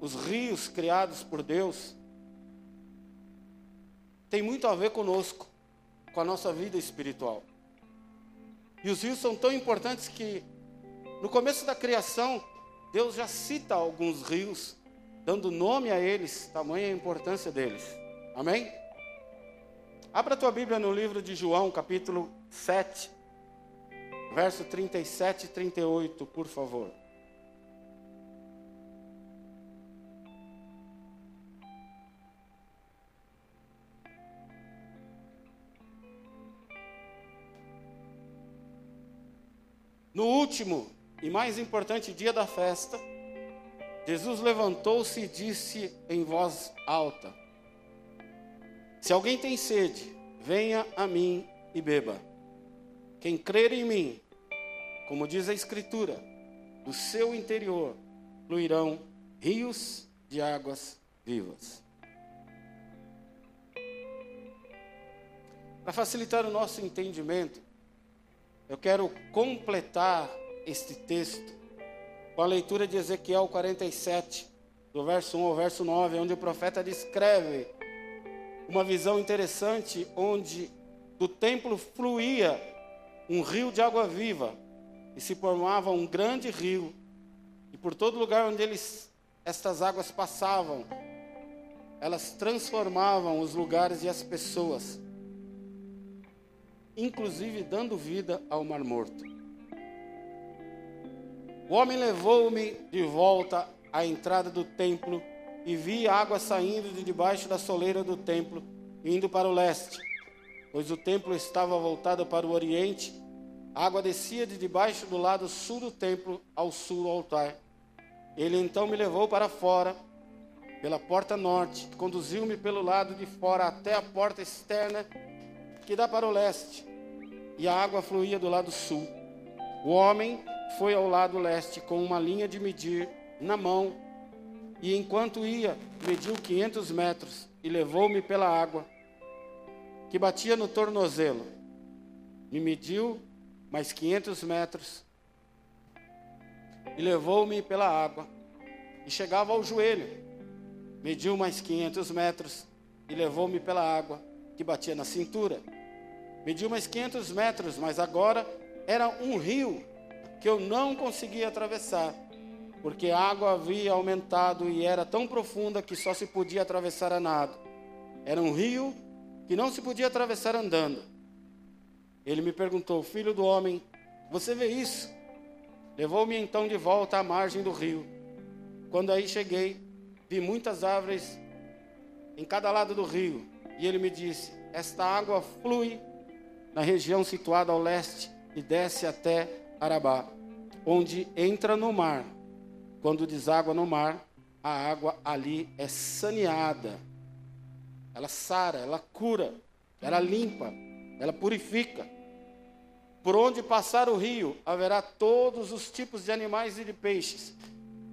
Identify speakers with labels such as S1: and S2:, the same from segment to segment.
S1: os rios criados por Deus, tem muito a ver conosco, com a nossa vida espiritual. E os rios são tão importantes que, no começo da criação, Deus já cita alguns rios, dando nome a eles, tamanha a importância deles. Amém? Abra a tua Bíblia no livro de João, capítulo 7, verso 37 e 38, por favor. No último e mais importante dia da festa, Jesus levantou-se e disse em voz alta: Se alguém tem sede, venha a mim e beba. Quem crer em mim, como diz a Escritura, do seu interior fluirão rios de águas vivas. Para facilitar o nosso entendimento, eu quero completar este texto com a leitura de Ezequiel 47, do verso 1 ao verso 9, onde o profeta descreve uma visão interessante onde do templo fluía um rio de água viva e se formava um grande rio e por todo lugar onde eles estas águas passavam elas transformavam os lugares e as pessoas inclusive dando vida ao mar morto. O homem levou-me de volta à entrada do templo e vi água saindo de debaixo da soleira do templo, indo para o leste, pois o templo estava voltado para o oriente. A água descia de debaixo do lado sul do templo ao sul do altar. Ele então me levou para fora, pela porta norte, conduziu-me pelo lado de fora até a porta externa que dá para o leste e a água fluía do lado sul. O homem foi ao lado leste com uma linha de medir na mão e enquanto ia, mediu 500 metros e levou-me pela água que batia no tornozelo. Me mediu mais 500 metros e levou-me pela água e chegava ao joelho. Mediu mais 500 metros e levou-me pela água que batia na cintura mediu mais 500 metros, mas agora era um rio que eu não conseguia atravessar, porque a água havia aumentado e era tão profunda que só se podia atravessar a nado. Era um rio que não se podia atravessar andando. Ele me perguntou: Filho do homem, você vê isso? Levou-me então de volta à margem do rio. Quando aí cheguei, vi muitas árvores em cada lado do rio. E ele me disse: Esta água flui na região situada ao leste e desce até Arabá, onde entra no mar. Quando deságua no mar, a água ali é saneada. Ela sara, ela cura, ela limpa, ela purifica. Por onde passar o rio, haverá todos os tipos de animais e de peixes,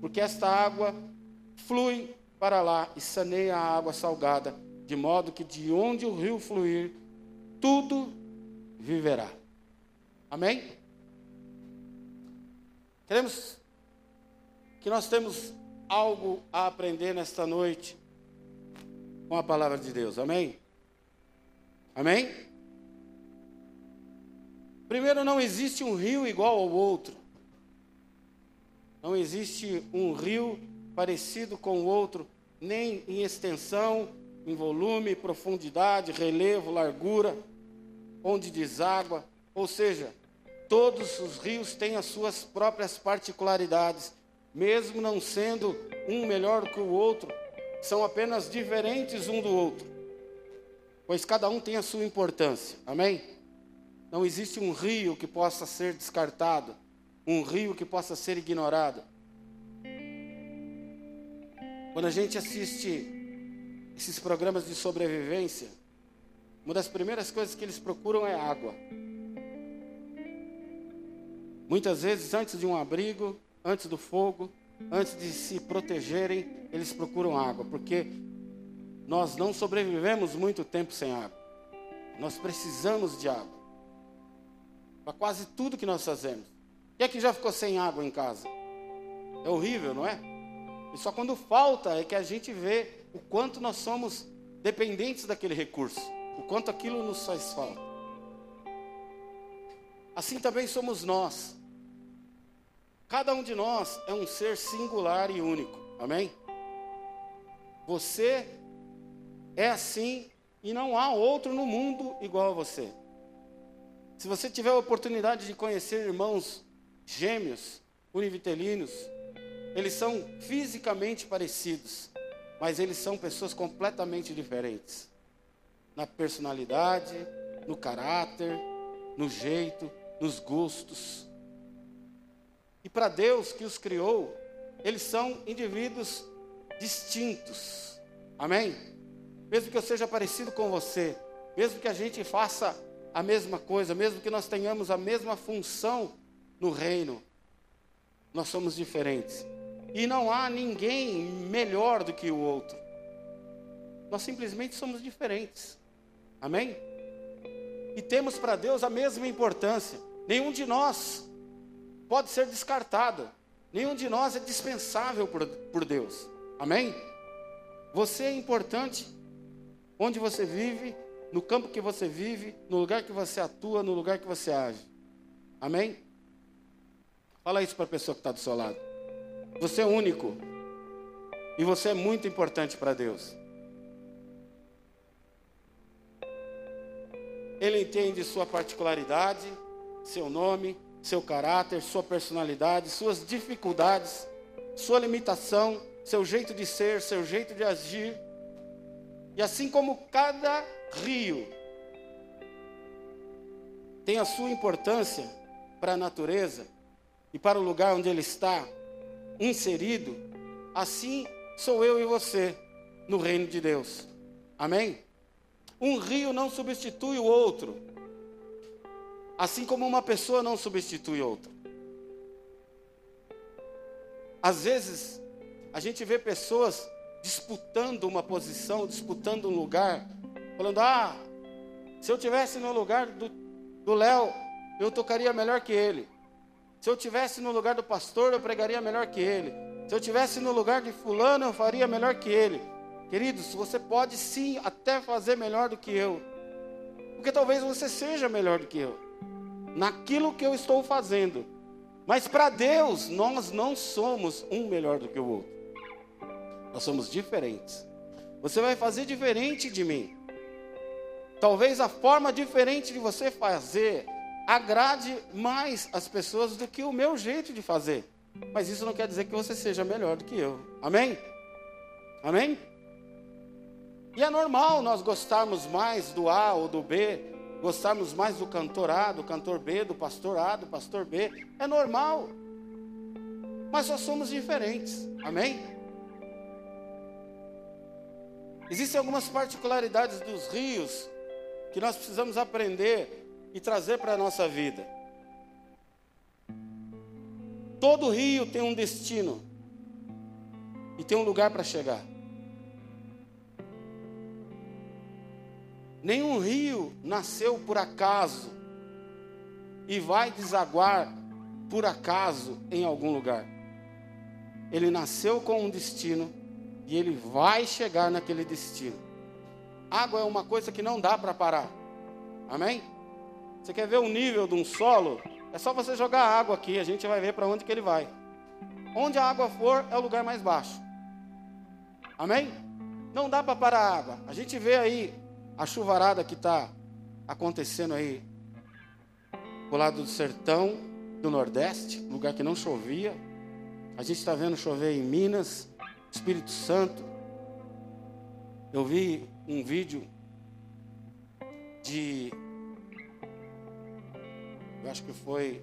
S1: porque esta água flui para lá e saneia a água salgada, de modo que de onde o rio fluir, tudo viverá. Amém? Queremos que nós temos algo a aprender nesta noite com a palavra de Deus. Amém? Amém? Primeiro, não existe um rio igual ao outro. Não existe um rio parecido com o outro, nem em extensão, em volume, profundidade, relevo, largura onde deságua, ou seja, todos os rios têm as suas próprias particularidades, mesmo não sendo um melhor que o outro, são apenas diferentes um do outro, pois cada um tem a sua importância, amém? Não existe um rio que possa ser descartado, um rio que possa ser ignorado. Quando a gente assiste esses programas de sobrevivência, uma das primeiras coisas que eles procuram é água. Muitas vezes, antes de um abrigo, antes do fogo, antes de se protegerem, eles procuram água, porque nós não sobrevivemos muito tempo sem água. Nós precisamos de água. Para quase tudo que nós fazemos. Quem é que já ficou sem água em casa? É horrível, não é? E só quando falta é que a gente vê o quanto nós somos dependentes daquele recurso, o quanto aquilo nos faz falta. Assim também somos nós. Cada um de nós é um ser singular e único. Amém? Você é assim e não há outro no mundo igual a você. Se você tiver a oportunidade de conhecer irmãos gêmeos, univitelinos, eles são fisicamente parecidos, mas eles são pessoas completamente diferentes. Na personalidade, no caráter, no jeito, nos gostos. E para Deus que os criou, eles são indivíduos distintos. Amém? Mesmo que eu seja parecido com você, mesmo que a gente faça a mesma coisa, mesmo que nós tenhamos a mesma função no reino, nós somos diferentes. E não há ninguém melhor do que o outro. Nós simplesmente somos diferentes. Amém? E temos para Deus a mesma importância. Nenhum de nós pode ser descartado. Nenhum de nós é dispensável por, por Deus. Amém? Você é importante onde você vive, no campo que você vive, no lugar que você atua, no lugar que você age. Amém? Fala isso para a pessoa que está do seu lado. Você é único. E você é muito importante para Deus. Ele entende sua particularidade, seu nome, seu caráter, sua personalidade, suas dificuldades, sua limitação, seu jeito de ser, seu jeito de agir. E assim como cada rio tem a sua importância para a natureza e para o lugar onde ele está, inserido, assim sou eu e você no reino de Deus. Amém? Um rio não substitui o outro, assim como uma pessoa não substitui outra. Às vezes, a gente vê pessoas disputando uma posição, disputando um lugar, falando: ah, se eu tivesse no lugar do Léo, eu tocaria melhor que ele. Se eu tivesse no lugar do pastor, eu pregaria melhor que ele. Se eu tivesse no lugar de fulano, eu faria melhor que ele. Queridos, você pode sim até fazer melhor do que eu. Porque talvez você seja melhor do que eu. Naquilo que eu estou fazendo. Mas para Deus, nós não somos um melhor do que o outro. Nós somos diferentes. Você vai fazer diferente de mim. Talvez a forma diferente de você fazer agrade mais as pessoas do que o meu jeito de fazer. Mas isso não quer dizer que você seja melhor do que eu. Amém? Amém? E é normal nós gostarmos mais do A ou do B, gostarmos mais do cantor A, do cantor B, do pastor A, do pastor B. É normal. Mas nós somos diferentes. Amém? Existem algumas particularidades dos rios que nós precisamos aprender e trazer para a nossa vida. Todo rio tem um destino e tem um lugar para chegar. Nenhum rio nasceu por acaso e vai desaguar por acaso em algum lugar. Ele nasceu com um destino e ele vai chegar naquele destino. Água é uma coisa que não dá para parar. Amém? Você quer ver o nível de um solo? É só você jogar água aqui, a gente vai ver para onde que ele vai. Onde a água for, é o lugar mais baixo. Amém? Não dá para parar a água. A gente vê aí a chuvarada que está acontecendo aí do lado do sertão do Nordeste, lugar que não chovia. A gente está vendo chover em Minas, Espírito Santo. Eu vi um vídeo de eu acho que foi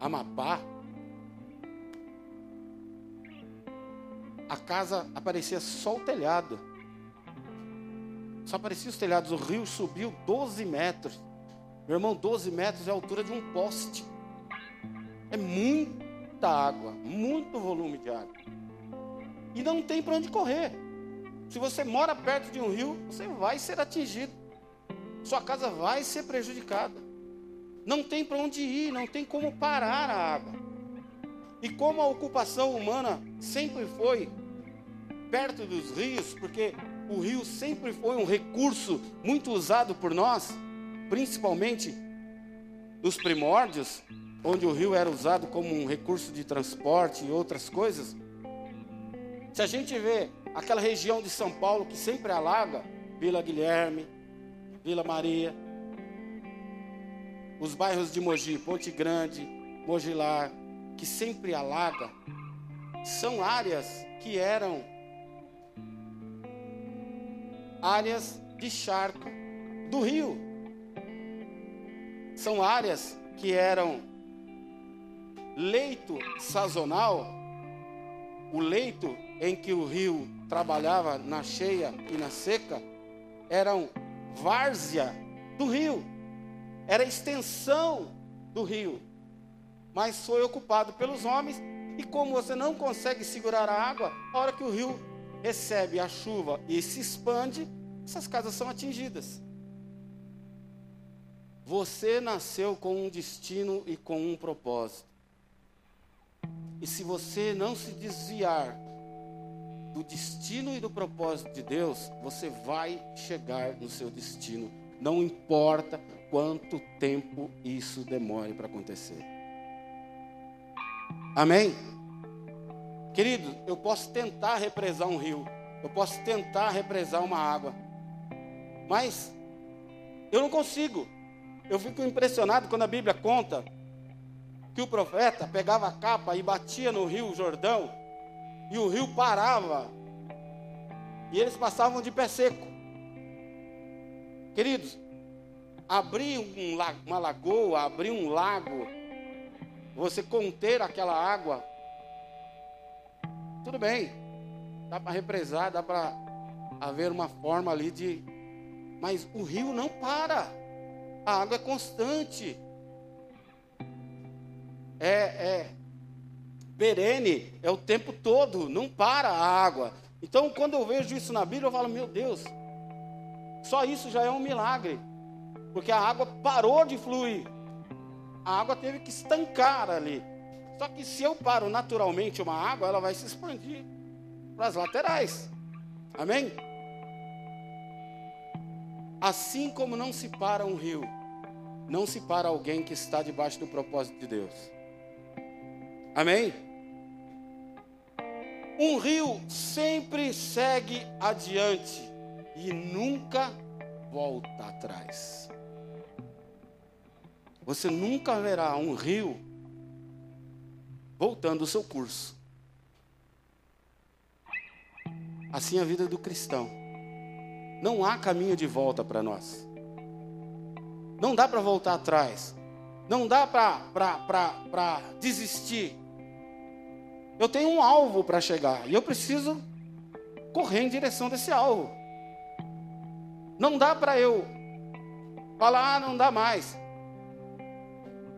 S1: Amapá. A casa aparecia só o telhado. Só aparecia os telhados. O rio subiu 12 metros. Meu irmão, 12 metros é a altura de um poste. É muita água, muito volume de água. E não tem para onde correr. Se você mora perto de um rio, você vai ser atingido. Sua casa vai ser prejudicada. não tem para onde ir, não tem como parar a água. E como a ocupação humana sempre foi perto dos rios, porque o rio sempre foi um recurso muito usado por nós, principalmente nos primórdios, onde o rio era usado como um recurso de transporte e outras coisas. Se a gente vê aquela região de São Paulo que sempre alaga, Vila Guilherme, Vila Maria, os bairros de Mogi, Ponte Grande, Mogilar, que sempre alaga, são áreas que eram áreas de charco do rio. São áreas que eram leito sazonal, o leito em que o rio trabalhava na cheia e na seca, eram várzea do rio, era extensão do rio, mas foi ocupado pelos homens. E como você não consegue segurar a água, a hora que o rio recebe a chuva e se expande, essas casas são atingidas. Você nasceu com um destino e com um propósito. E se você não se desviar do destino e do propósito de Deus, você vai chegar no seu destino. Não importa quanto tempo isso demore para acontecer. Amém? Querido, eu posso tentar represar um rio, eu posso tentar represar uma água, mas eu não consigo. Eu fico impressionado quando a Bíblia conta que o profeta pegava a capa e batia no rio Jordão, e o rio parava, e eles passavam de pé seco. Queridos, abrir um, uma lagoa, abrir um lago, você conter aquela água, tudo bem, dá para represar, dá para haver uma forma ali de. Mas o rio não para, a água é constante, é, é perene, é o tempo todo, não para a água. Então, quando eu vejo isso na Bíblia, eu falo: meu Deus, só isso já é um milagre, porque a água parou de fluir, a água teve que estancar ali. Só que se eu paro naturalmente uma água, ela vai se expandir para as laterais. Amém? Assim como não se para um rio, não se para alguém que está debaixo do propósito de Deus. Amém? Um rio sempre segue adiante e nunca volta atrás. Você nunca verá um rio voltando o seu curso. Assim é a vida do cristão. Não há caminho de volta para nós. Não dá para voltar atrás. Não dá para desistir. Eu tenho um alvo para chegar e eu preciso correr em direção desse alvo. Não dá para eu falar, ah, não dá mais.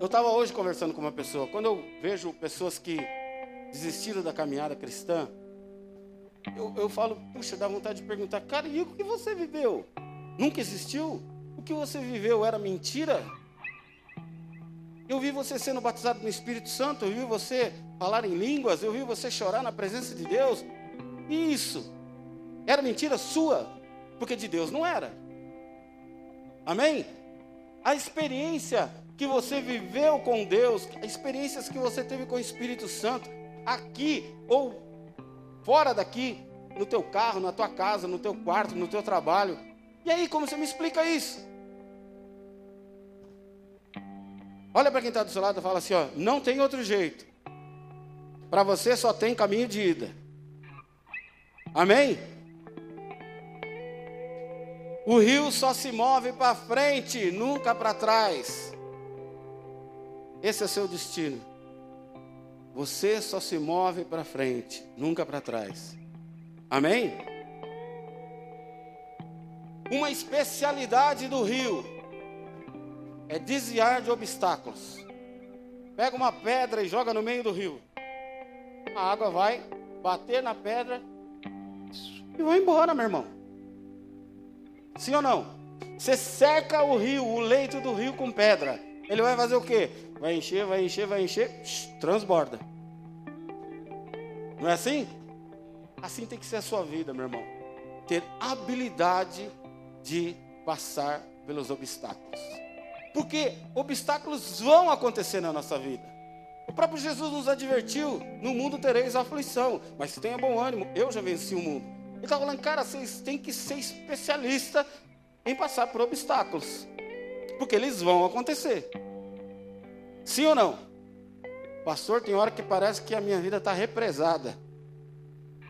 S1: Eu estava hoje conversando com uma pessoa. Quando eu vejo pessoas que desistiram da caminhada cristã, eu, eu falo, puxa, dá vontade de perguntar, cara, e o que você viveu? Nunca existiu? O que você viveu era mentira? Eu vi você sendo batizado no Espírito Santo, eu vi você falar em línguas, eu vi você chorar na presença de Deus. E isso era mentira sua, porque de Deus não era. Amém? A experiência que você viveu com Deus, experiências que você teve com o Espírito Santo, aqui ou fora daqui, no teu carro, na tua casa, no teu quarto, no teu trabalho. E aí, como você me explica isso? Olha para quem está do seu lado e fala assim: ó, não tem outro jeito. Para você só tem caminho de ida. Amém? O rio só se move para frente, nunca para trás. Esse é o seu destino. Você só se move para frente, nunca para trás. Amém? Uma especialidade do rio é desviar de obstáculos. Pega uma pedra e joga no meio do rio. A água vai bater na pedra e vai embora, meu irmão. Sim ou não? Você seca o rio, o leito do rio com pedra Ele vai fazer o quê? Vai encher, vai encher, vai encher, transborda. Não é assim? Assim tem que ser a sua vida, meu irmão. Ter habilidade de passar pelos obstáculos. Porque obstáculos vão acontecer na nossa vida. O próprio Jesus nos advertiu: no mundo tereis aflição, mas tenha bom ânimo, eu já venci o mundo. Ele está falando, cara, vocês têm que ser especialista em passar por obstáculos, porque eles vão acontecer. Sim ou não? Pastor, tem hora que parece que a minha vida está represada.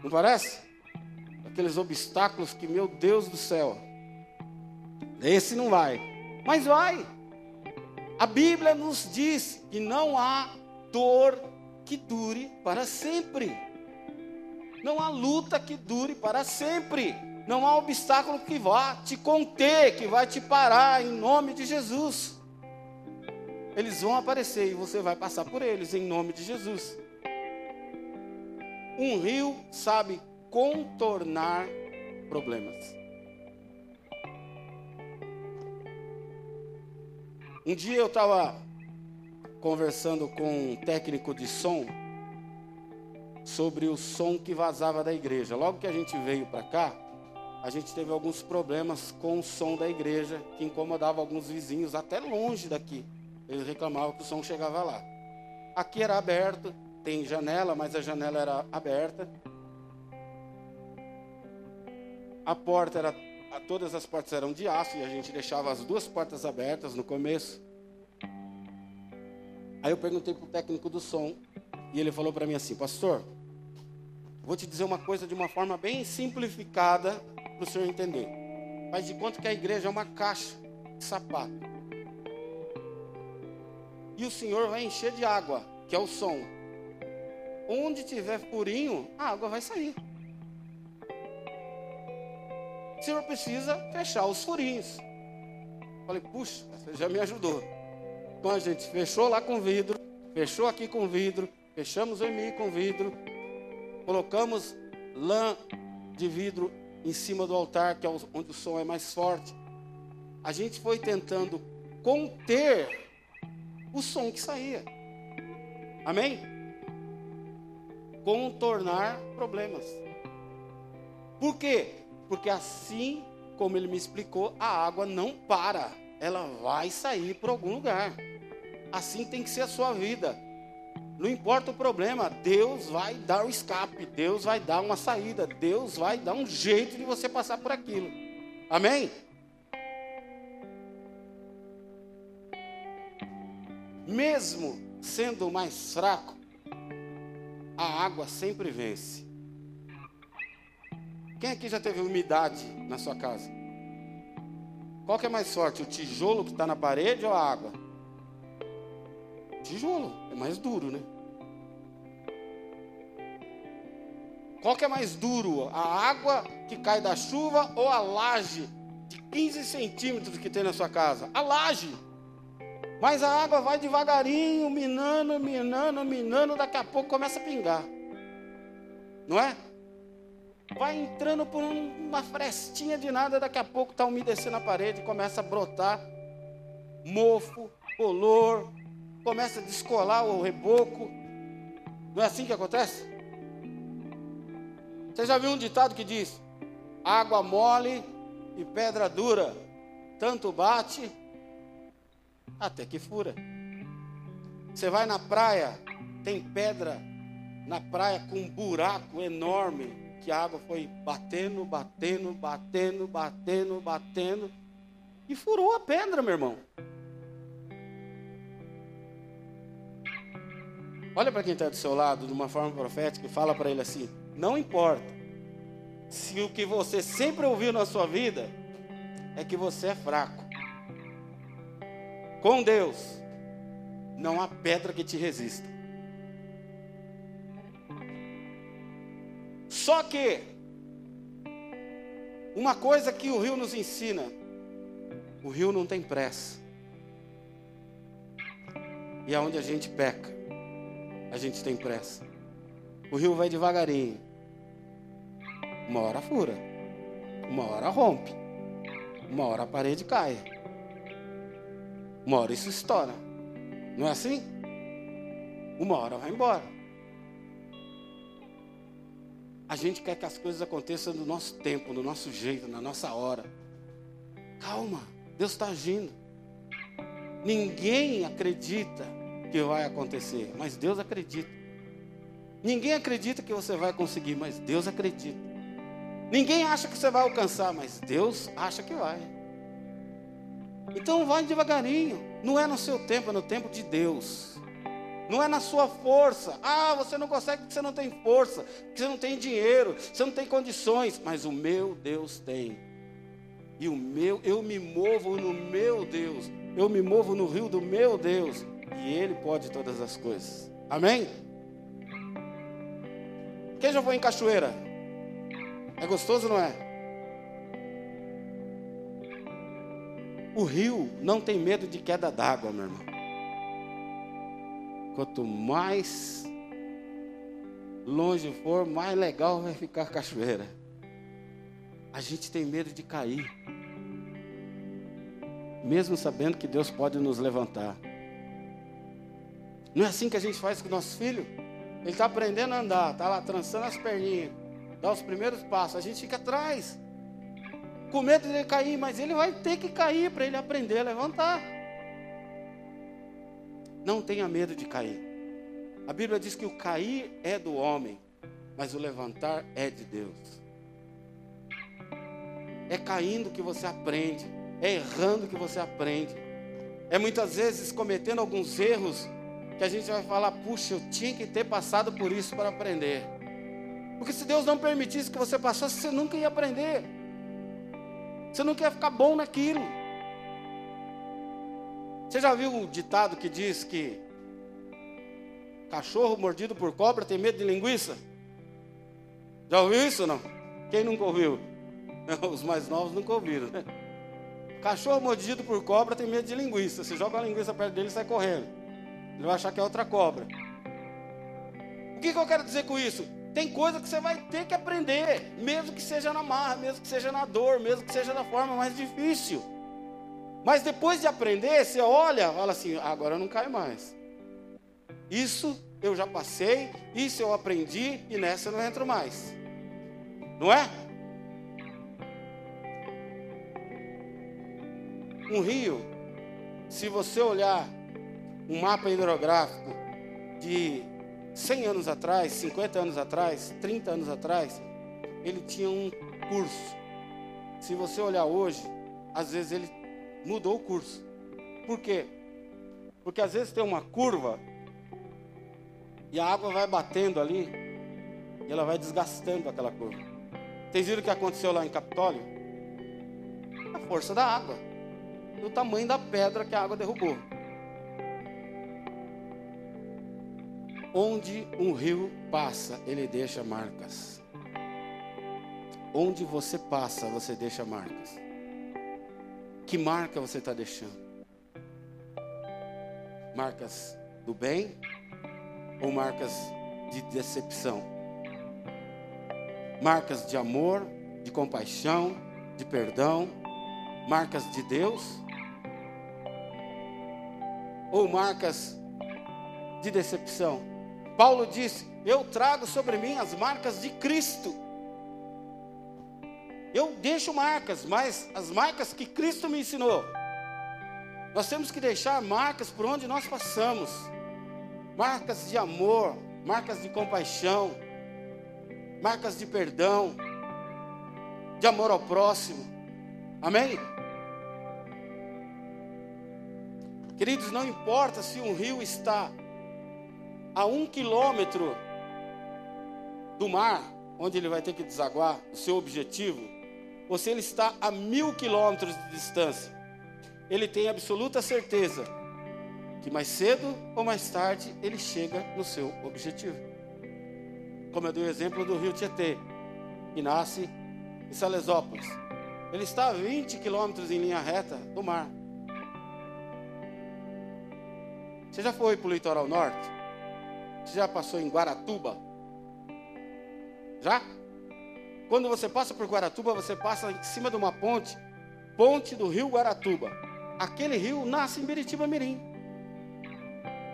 S1: Não parece? Aqueles obstáculos que, meu Deus do céu, esse não vai. Mas vai. A Bíblia nos diz que não há dor que dure para sempre. Não há luta que dure para sempre. Não há obstáculo que vá te conter, que vai te parar, em nome de Jesus. Eles vão aparecer e você vai passar por eles, em nome de Jesus. Um rio sabe contornar problemas. Um dia eu estava conversando com um técnico de som sobre o som que vazava da igreja. Logo que a gente veio para cá, a gente teve alguns problemas com o som da igreja que incomodava alguns vizinhos até longe daqui. Eles reclamavam que o som chegava lá. Aqui era aberto, tem janela, mas a janela era aberta. A porta era, todas as portas eram de aço e a gente deixava as duas portas abertas no começo. Aí eu perguntei para o técnico do som e ele falou para mim assim, pastor, vou te dizer uma coisa de uma forma bem simplificada para o senhor entender. Faz de conta que a igreja é uma caixa de sapato. E o senhor vai encher de água, que é o som. Onde tiver furinho, a água vai sair. O senhor precisa fechar os furinhos. Falei, puxa, você já me ajudou. Então a gente fechou lá com vidro, fechou aqui com vidro, fechamos o EMI com vidro, colocamos lã de vidro em cima do altar, que é onde o som é mais forte. A gente foi tentando conter o som que saía. Amém? contornar problemas. Por quê? Porque assim como ele me explicou, a água não para, ela vai sair para algum lugar. Assim tem que ser a sua vida. Não importa o problema, Deus vai dar o escape, Deus vai dar uma saída, Deus vai dar um jeito de você passar por aquilo. Amém? Mesmo sendo mais fraco, a água sempre vence. Quem aqui já teve umidade na sua casa? Qual que é mais forte, o tijolo que está na parede ou a água? Tijolo, é mais duro, né? Qual que é mais duro, a água que cai da chuva ou a laje de 15 centímetros que tem na sua casa? A laje. Mas a água vai devagarinho, minando, minando, minando, daqui a pouco começa a pingar. Não é? Vai entrando por uma frestinha de nada, daqui a pouco está umedecendo a parede, começa a brotar mofo, color, começa a descolar o reboco. Não é assim que acontece? Você já viu um ditado que diz: água mole e pedra dura, tanto bate até que fura. Você vai na praia, tem pedra na praia com um buraco enorme que a água foi batendo, batendo, batendo, batendo, batendo e furou a pedra, meu irmão. Olha para quem está do seu lado, de uma forma profética, e fala para ele assim: não importa se o que você sempre ouviu na sua vida é que você é fraco. Com Deus, não há pedra que te resista. Só que, uma coisa que o rio nos ensina: o rio não tem pressa. E aonde a gente peca, a gente tem pressa. O rio vai devagarinho. Uma hora fura, uma hora rompe, uma hora a parede cai. Uma hora isso estoura. Não é assim? Uma hora vai embora. A gente quer que as coisas aconteçam no nosso tempo, no nosso jeito, na nossa hora. Calma, Deus está agindo. Ninguém acredita que vai acontecer, mas Deus acredita. Ninguém acredita que você vai conseguir, mas Deus acredita. Ninguém acha que você vai alcançar, mas Deus acha que vai. Então vai devagarinho. Não é no seu tempo, é no tempo de Deus. Não é na sua força. Ah, você não consegue porque você não tem força, porque você não tem dinheiro, você não tem condições. Mas o meu Deus tem. E o meu, eu me movo no meu Deus. Eu me movo no rio do meu Deus. E Ele pode todas as coisas. Amém? Quem já foi em cachoeira? É gostoso, não é? O rio não tem medo de queda d'água, meu irmão. Quanto mais longe for, mais legal vai ficar a cachoeira. A gente tem medo de cair, mesmo sabendo que Deus pode nos levantar. Não é assim que a gente faz com o nosso filho? Ele está aprendendo a andar, está lá trançando as perninhas, dá os primeiros passos, a gente fica atrás com medo de ele cair, mas ele vai ter que cair para ele aprender a levantar. Não tenha medo de cair. A Bíblia diz que o cair é do homem, mas o levantar é de Deus. É caindo que você aprende, é errando que você aprende. É muitas vezes cometendo alguns erros que a gente vai falar: puxa, eu tinha que ter passado por isso para aprender. Porque se Deus não permitisse que você passasse, você nunca ia aprender. Você não quer ficar bom naquilo. Você já viu o ditado que diz que cachorro mordido por cobra tem medo de linguiça? Já ouviu isso não? Quem nunca ouviu? Os mais novos nunca ouviram, né? Cachorro mordido por cobra tem medo de linguiça. Você joga a linguiça perto dele e sai correndo. Ele vai achar que é outra cobra. O que, que eu quero dizer com isso? Tem coisa que você vai ter que aprender, mesmo que seja na marra, mesmo que seja na dor, mesmo que seja da forma mais difícil. Mas depois de aprender, você olha, fala assim: agora não caio mais. Isso eu já passei, isso eu aprendi e nessa eu não entro mais. Não é? Um rio, se você olhar um mapa hidrográfico de 100 anos atrás, 50 anos atrás, 30 anos atrás, ele tinha um curso. Se você olhar hoje, às vezes ele mudou o curso. Por quê? Porque às vezes tem uma curva e a água vai batendo ali e ela vai desgastando aquela curva. Vocês viram o que aconteceu lá em Capitólio? A força da água, o tamanho da pedra que a água derrubou. Onde um rio passa, ele deixa marcas. Onde você passa, você deixa marcas. Que marca você está deixando? Marcas do bem ou marcas de decepção? Marcas de amor, de compaixão, de perdão? Marcas de Deus? Ou marcas de decepção? Paulo disse: Eu trago sobre mim as marcas de Cristo. Eu deixo marcas, mas as marcas que Cristo me ensinou. Nós temos que deixar marcas por onde nós passamos marcas de amor, marcas de compaixão, marcas de perdão, de amor ao próximo. Amém? Queridos, não importa se um rio está a um quilômetro do mar, onde ele vai ter que desaguar, o seu objetivo, ou se ele está a mil quilômetros de distância, ele tem absoluta certeza que mais cedo ou mais tarde ele chega no seu objetivo. Como eu dei o exemplo do rio Tietê, que nasce em Salesópolis. Ele está a 20 quilômetros em linha reta do mar. Você já foi para o litoral norte? Você já passou em Guaratuba? Já? Quando você passa por Guaratuba, você passa em cima de uma ponte, ponte do rio Guaratuba. Aquele rio nasce em Biritiba Mirim.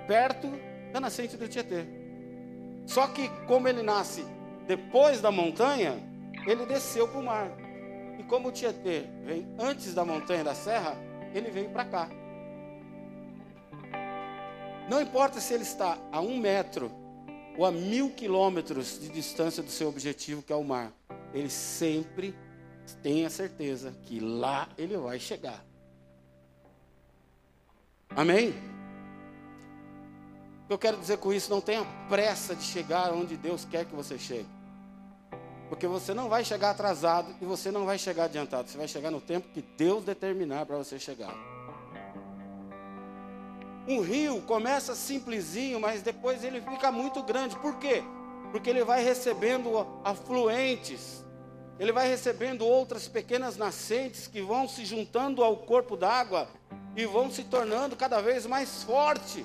S1: perto da nascente do Tietê. Só que, como ele nasce depois da montanha, ele desceu para o mar. E como o Tietê vem antes da montanha da serra, ele veio para cá. Não importa se ele está a um metro ou a mil quilômetros de distância do seu objetivo, que é o mar, ele sempre tem a certeza que lá ele vai chegar. Amém? Eu quero dizer com isso, não tenha pressa de chegar onde Deus quer que você chegue. Porque você não vai chegar atrasado e você não vai chegar adiantado. Você vai chegar no tempo que Deus determinar para você chegar. Um rio começa simplesinho, mas depois ele fica muito grande. Por quê? Porque ele vai recebendo afluentes, ele vai recebendo outras pequenas nascentes que vão se juntando ao corpo d'água e vão se tornando cada vez mais forte.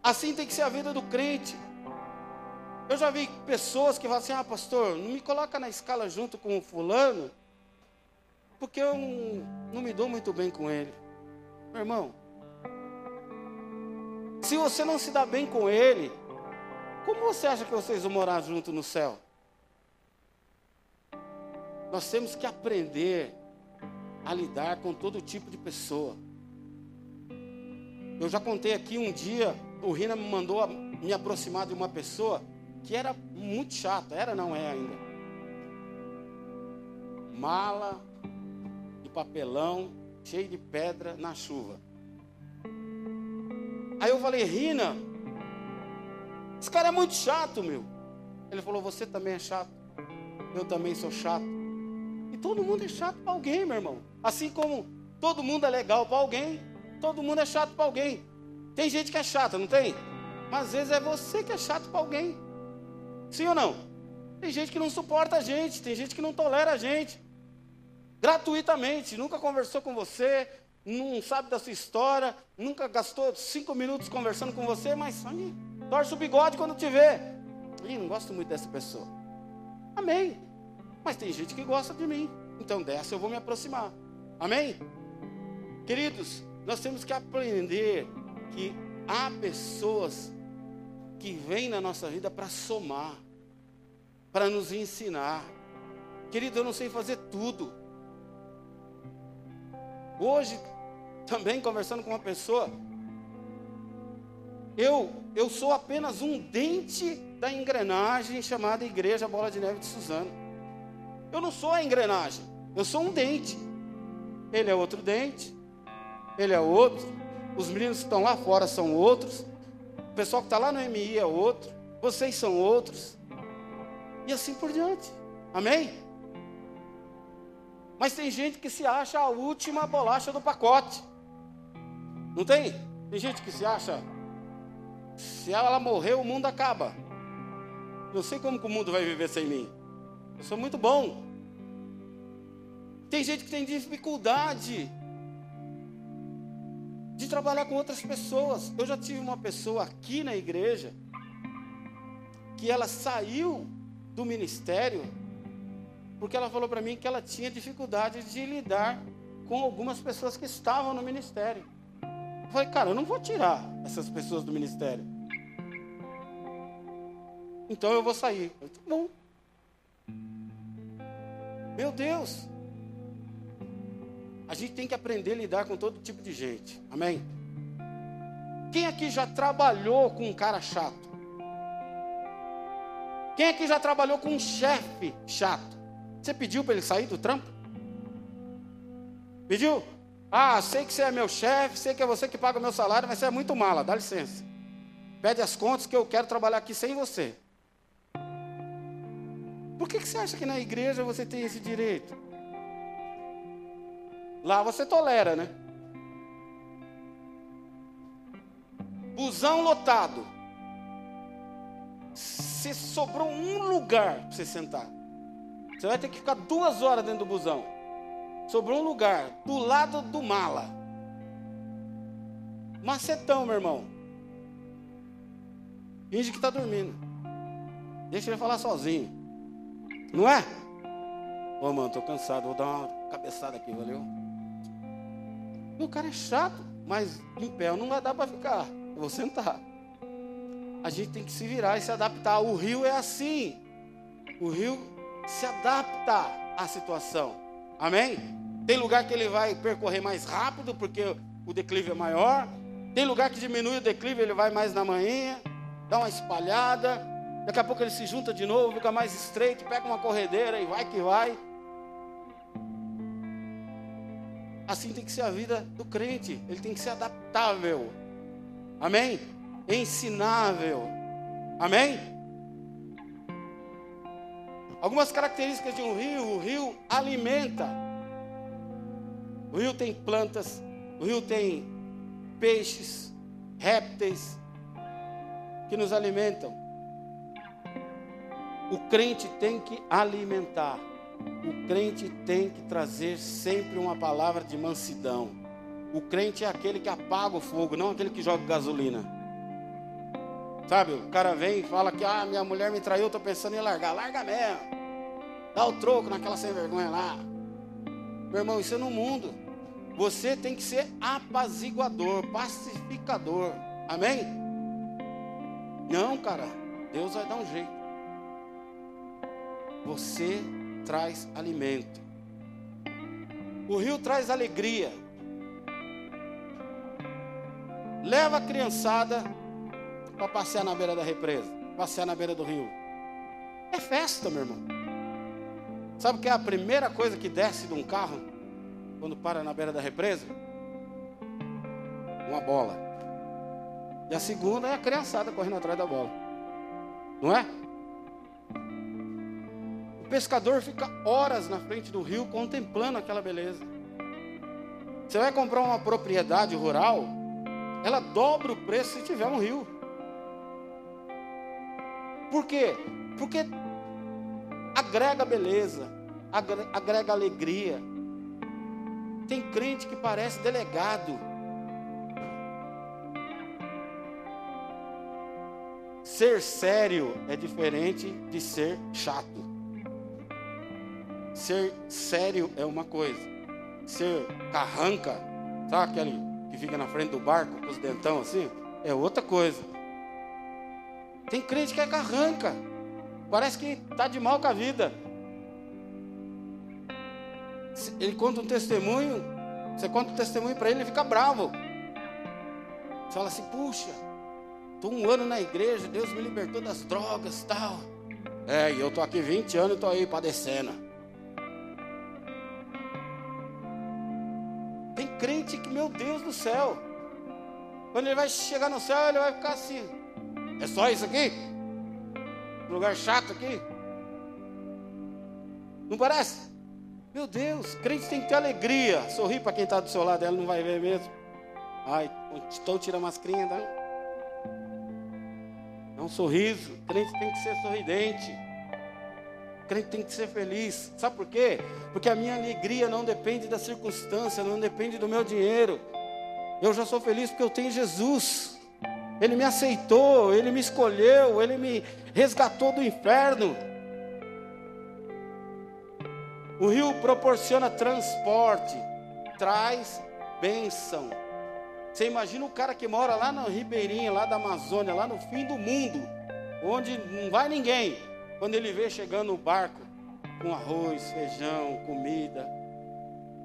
S1: Assim tem que ser a vida do crente. Eu já vi pessoas que falam assim: ah, pastor, não me coloca na escala junto com o fulano, porque eu não, não me dou muito bem com ele. Meu irmão, se você não se dá bem com ele, como você acha que vocês vão morar junto no céu? Nós temos que aprender a lidar com todo tipo de pessoa. Eu já contei aqui um dia o Rina me mandou me aproximar de uma pessoa que era muito chata, era não é ainda. Mala de papelão, cheio de pedra na chuva. Aí eu falei, Rina, esse cara é muito chato, meu. Ele falou, você também é chato. Eu também sou chato. E todo mundo é chato para alguém, meu irmão. Assim como todo mundo é legal para alguém, todo mundo é chato para alguém. Tem gente que é chata, não tem? Mas às vezes é você que é chato para alguém. Sim ou não? Tem gente que não suporta a gente, tem gente que não tolera a gente. Gratuitamente, nunca conversou com você, não sabe da sua história, nunca gastou cinco minutos conversando com você, mas aí, torce o bigode quando te vê. Ih, não gosto muito dessa pessoa. Amém. Mas tem gente que gosta de mim. Então dessa eu vou me aproximar. Amém? Queridos, nós temos que aprender que há pessoas que vêm na nossa vida para somar, para nos ensinar. Querido, eu não sei fazer tudo. Hoje, também conversando com uma pessoa, eu, eu sou apenas um dente da engrenagem chamada Igreja Bola de Neve de Suzano. Eu não sou a engrenagem, eu sou um dente. Ele é outro dente, ele é outro, os meninos que estão lá fora são outros, o pessoal que está lá no MI é outro, vocês são outros, e assim por diante. Amém? Mas tem gente que se acha a última bolacha do pacote. Não tem? Tem gente que se acha, se ela morrer, o mundo acaba. Eu sei como que o mundo vai viver sem mim. Eu sou muito bom. Tem gente que tem dificuldade de trabalhar com outras pessoas. Eu já tive uma pessoa aqui na igreja que ela saiu do ministério porque ela falou para mim que ela tinha dificuldade de lidar com algumas pessoas que estavam no ministério. Eu falei, cara, eu não vou tirar essas pessoas do ministério. Então eu vou sair. Eu tá bom. Meu Deus, a gente tem que aprender a lidar com todo tipo de gente. Amém? Quem aqui já trabalhou com um cara chato? Quem aqui já trabalhou com um chefe chato? Você pediu para ele sair do trampo? Pediu? Ah, sei que você é meu chefe, sei que é você que paga o meu salário, mas você é muito mala, dá licença. Pede as contas que eu quero trabalhar aqui sem você. Por que, que você acha que na igreja você tem esse direito? Lá você tolera, né? Busão lotado. Se sobrou um lugar para você sentar, você vai ter que ficar duas horas dentro do busão. Sobrou um lugar do lado do mala. Macetão, meu irmão. Finge que está dormindo. Deixa ele falar sozinho. Não é? Ô, mano, tô cansado. Vou dar uma cabeçada aqui, valeu? o cara é chato. mas em pé não vai dar para ficar. Eu vou sentar. A gente tem que se virar e se adaptar. O rio é assim. O rio se adapta à situação. Amém? Tem lugar que ele vai percorrer mais rápido porque o declive é maior. Tem lugar que diminui o declive, ele vai mais na manhã, dá uma espalhada. Daqui a pouco ele se junta de novo, fica mais estreito, pega uma corredeira e vai que vai. Assim tem que ser a vida do crente. Ele tem que ser adaptável. Amém? Ensinável. Amém? Algumas características de um rio: o rio alimenta. O rio tem plantas, o rio tem peixes, répteis que nos alimentam. O crente tem que alimentar. O crente tem que trazer sempre uma palavra de mansidão. O crente é aquele que apaga o fogo, não aquele que joga gasolina. Sabe, o cara vem e fala que ah, minha mulher me traiu, estou pensando em largar. Larga mesmo. Dá o troco naquela sem vergonha lá. Meu irmão, isso é no mundo. Você tem que ser apaziguador, pacificador. Amém? Não, cara. Deus vai dar um jeito. Você traz alimento. O rio traz alegria. Leva a criançada para passear na beira da represa, passear na beira do rio. É festa, meu irmão. Sabe o que é a primeira coisa que desce de um carro quando para na beira da represa? Uma bola. E a segunda é a criançada correndo atrás da bola. Não é? O pescador fica horas na frente do rio contemplando aquela beleza. Você vai comprar uma propriedade rural, ela dobra o preço se tiver um rio. Por quê? Porque agrega beleza, agrega alegria. Tem crente que parece delegado. Ser sério é diferente de ser chato. Ser sério é uma coisa. Ser carranca, sabe aquele que fica na frente do barco com os dentão assim? É outra coisa. Tem crente que é carranca. Parece que está de mal com a vida. Ele conta um testemunho, você conta um testemunho para ele, ele fica bravo. Você fala assim, puxa, estou um ano na igreja, Deus me libertou das drogas e tal. É, e eu estou aqui 20 anos e estou aí padecendo. crente que, meu Deus do céu, quando ele vai chegar no céu, ele vai ficar assim: é só isso aqui? lugar chato aqui? Não parece? Meu Deus, crente tem que ter alegria. Sorrir para quem está do seu lado, ela não vai ver mesmo. Ai, então tira a mascrinha, dá. É um sorriso. Crente tem que ser sorridente crente tem que ser feliz. Sabe por quê? Porque a minha alegria não depende da circunstância, não depende do meu dinheiro. Eu já sou feliz porque eu tenho Jesus. Ele me aceitou, ele me escolheu, ele me resgatou do inferno. O rio proporciona transporte, traz bênção. Você imagina o cara que mora lá na Ribeirinha, lá da Amazônia, lá no fim do mundo, onde não vai ninguém. Quando ele vê chegando o barco com arroz, feijão, comida,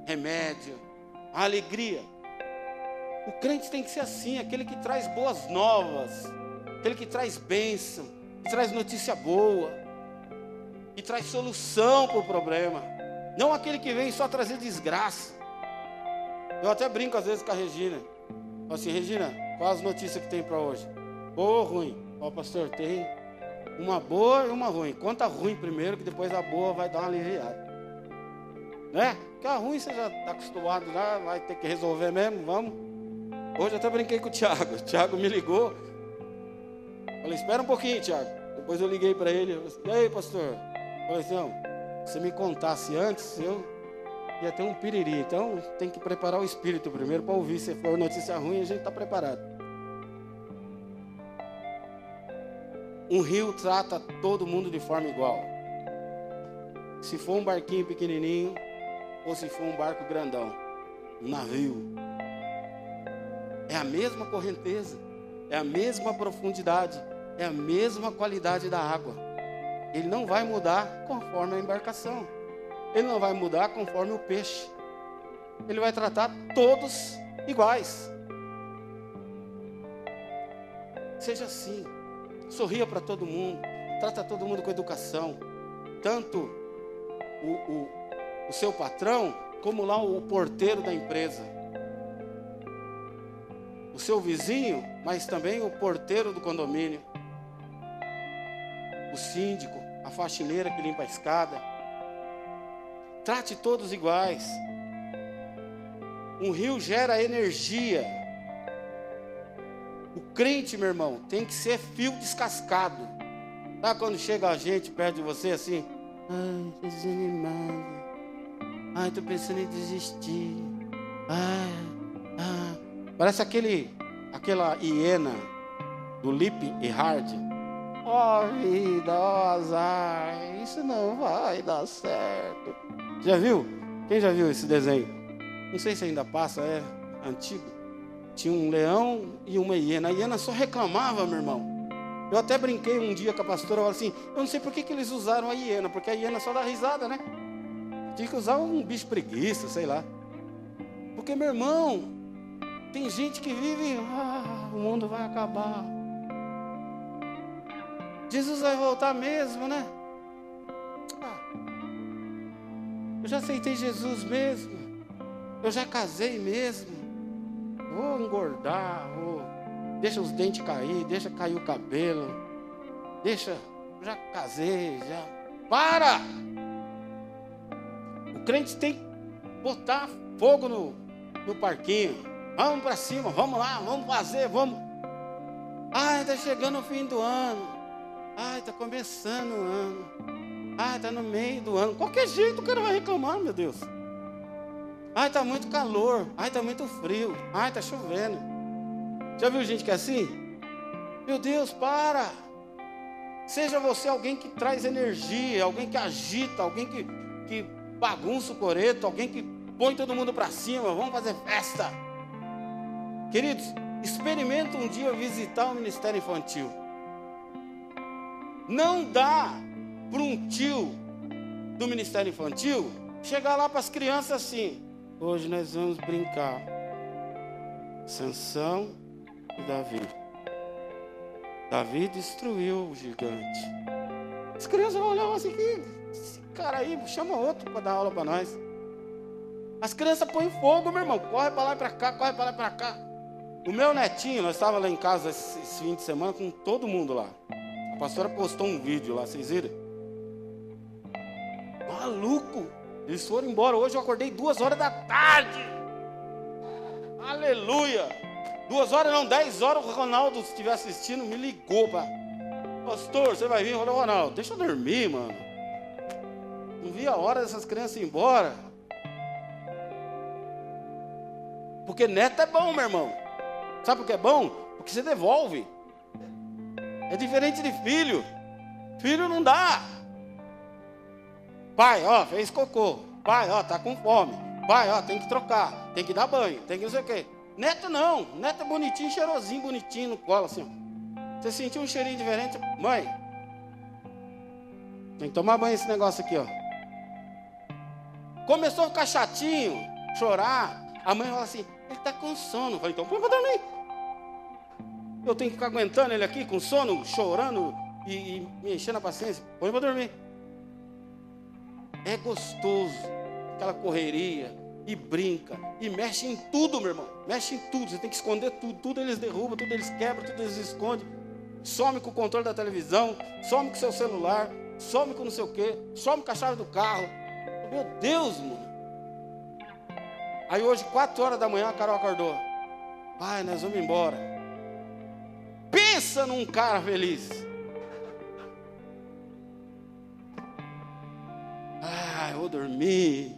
S1: remédio, alegria. O crente tem que ser assim, aquele que traz boas novas, aquele que traz bênção, que traz notícia boa, que traz solução para o problema. Não aquele que vem só trazer desgraça. Eu até brinco às vezes com a Regina. Falo assim, Regina, qual as notícias que tem para hoje? Boa ou ruim? Ó, pastor, tem uma boa e uma ruim. Conta a ruim primeiro, que depois a boa vai dar uma aliviada. Né? Porque a ruim você já está acostumado, já vai ter que resolver mesmo, vamos. Hoje eu até brinquei com o Tiago. O Tiago me ligou. Falei, espera um pouquinho, Tiago. Depois eu liguei para ele. Falei, e aí, pastor? falei assim, não, se me contasse antes, eu ia ter um piriri. Então tem que preparar o espírito primeiro para ouvir. Se for notícia ruim, a gente está preparado. Um rio trata todo mundo de forma igual. Se for um barquinho pequenininho ou se for um barco grandão, um navio. É a mesma correnteza, é a mesma profundidade, é a mesma qualidade da água. Ele não vai mudar conforme a embarcação. Ele não vai mudar conforme o peixe. Ele vai tratar todos iguais. Seja assim. Sorria para todo mundo. Trata todo mundo com educação. Tanto o, o, o seu patrão, como lá o porteiro da empresa. O seu vizinho, mas também o porteiro do condomínio. O síndico, a faxineira que limpa a escada. Trate todos iguais. Um rio gera energia. O crente, meu irmão, tem que ser fio descascado. Sabe quando chega a gente perto de você assim? Ai, desanimado. Ai, tô pensando em desistir. Ai, ah. Parece aquele, aquela hiena do Lip e Hard. Ó oh, vida, oh, azar, isso não vai dar certo. Já viu? Quem já viu esse desenho? Não sei se ainda passa, é antigo. Tinha um leão e uma hiena. A hiena só reclamava, meu irmão. Eu até brinquei um dia com a pastora, eu assim, eu não sei por que, que eles usaram a hiena, porque a hiena só dá risada, né? Tinha que usar um bicho preguiça, sei lá. Porque, meu irmão, tem gente que vive, ah, o mundo vai acabar. Jesus vai voltar mesmo, né? Ah, eu já aceitei Jesus mesmo. Eu já casei mesmo. Vou engordar, vou. Deixa os dentes cair, deixa cair o cabelo. Deixa. Já casei, já. Para! O crente tem que botar fogo no, no parquinho. Vamos para cima, vamos lá, vamos fazer, vamos. Ai, está chegando o fim do ano. Ai, está começando o ano. Ai, está no meio do ano. Qualquer jeito o cara vai reclamar, meu Deus. Ai, está muito calor. Ai, está muito frio. Ai, está chovendo. Já viu gente que é assim? Meu Deus, para. Seja você alguém que traz energia, alguém que agita, alguém que, que bagunça o coreto, alguém que põe todo mundo para cima. Vamos fazer festa. Queridos, experimenta um dia visitar o Ministério Infantil. Não dá para um tio do Ministério Infantil chegar lá para as crianças assim: hoje nós vamos brincar. Sansão e Davi. Davi destruiu o gigante. As crianças olhavam assim: esse cara aí, chama outro para dar aula para nós. As crianças põem fogo, meu irmão. Corre para lá e para cá, corre para lá e para cá. O meu netinho, nós estávamos lá em casa esse, fim de semana com todo mundo lá. A pastora postou um vídeo lá, vocês viram? Maluco! Eles foram embora. Hoje eu acordei duas horas da tarde. Aleluia! Duas horas não, dez horas o Ronaldo, se estiver assistindo, me ligou para. Pastor, você vai vir? Eu falei, Ronaldo, deixa eu dormir, mano. Não vi a hora dessas crianças ir embora. Porque neto é bom, meu irmão. Sabe por que é bom? Porque você devolve. É diferente de filho. Filho não dá. Pai, ó, fez cocô. Pai, ó, tá com fome. Pai, ó, tem que trocar. Tem que dar banho. Tem que não sei o quê. Neto não. Neto é bonitinho, cheirosinho, bonitinho no colo, assim. Você sentiu um cheirinho diferente? Mãe, tem que tomar banho esse negócio aqui, ó. Começou a ficar chatinho, chorar. A mãe fala assim, ele está com sono. Eu falei, então põe para dormir. Eu tenho que ficar aguentando ele aqui com sono, chorando e, e me enchendo a paciência. Põe para dormir. É gostoso, aquela correria, e brinca, e mexe em tudo, meu irmão. Mexe em tudo. Você tem que esconder tudo. Tudo eles derrubam, tudo eles quebram, tudo eles escondem. Some com o controle da televisão, some com o seu celular, some com não sei o quê, some com a chave do carro. Meu Deus, mano. Aí hoje, quatro horas da manhã, a Carol acordou. Pai, nós vamos embora. Pensa num cara feliz. Ah, eu vou dormir.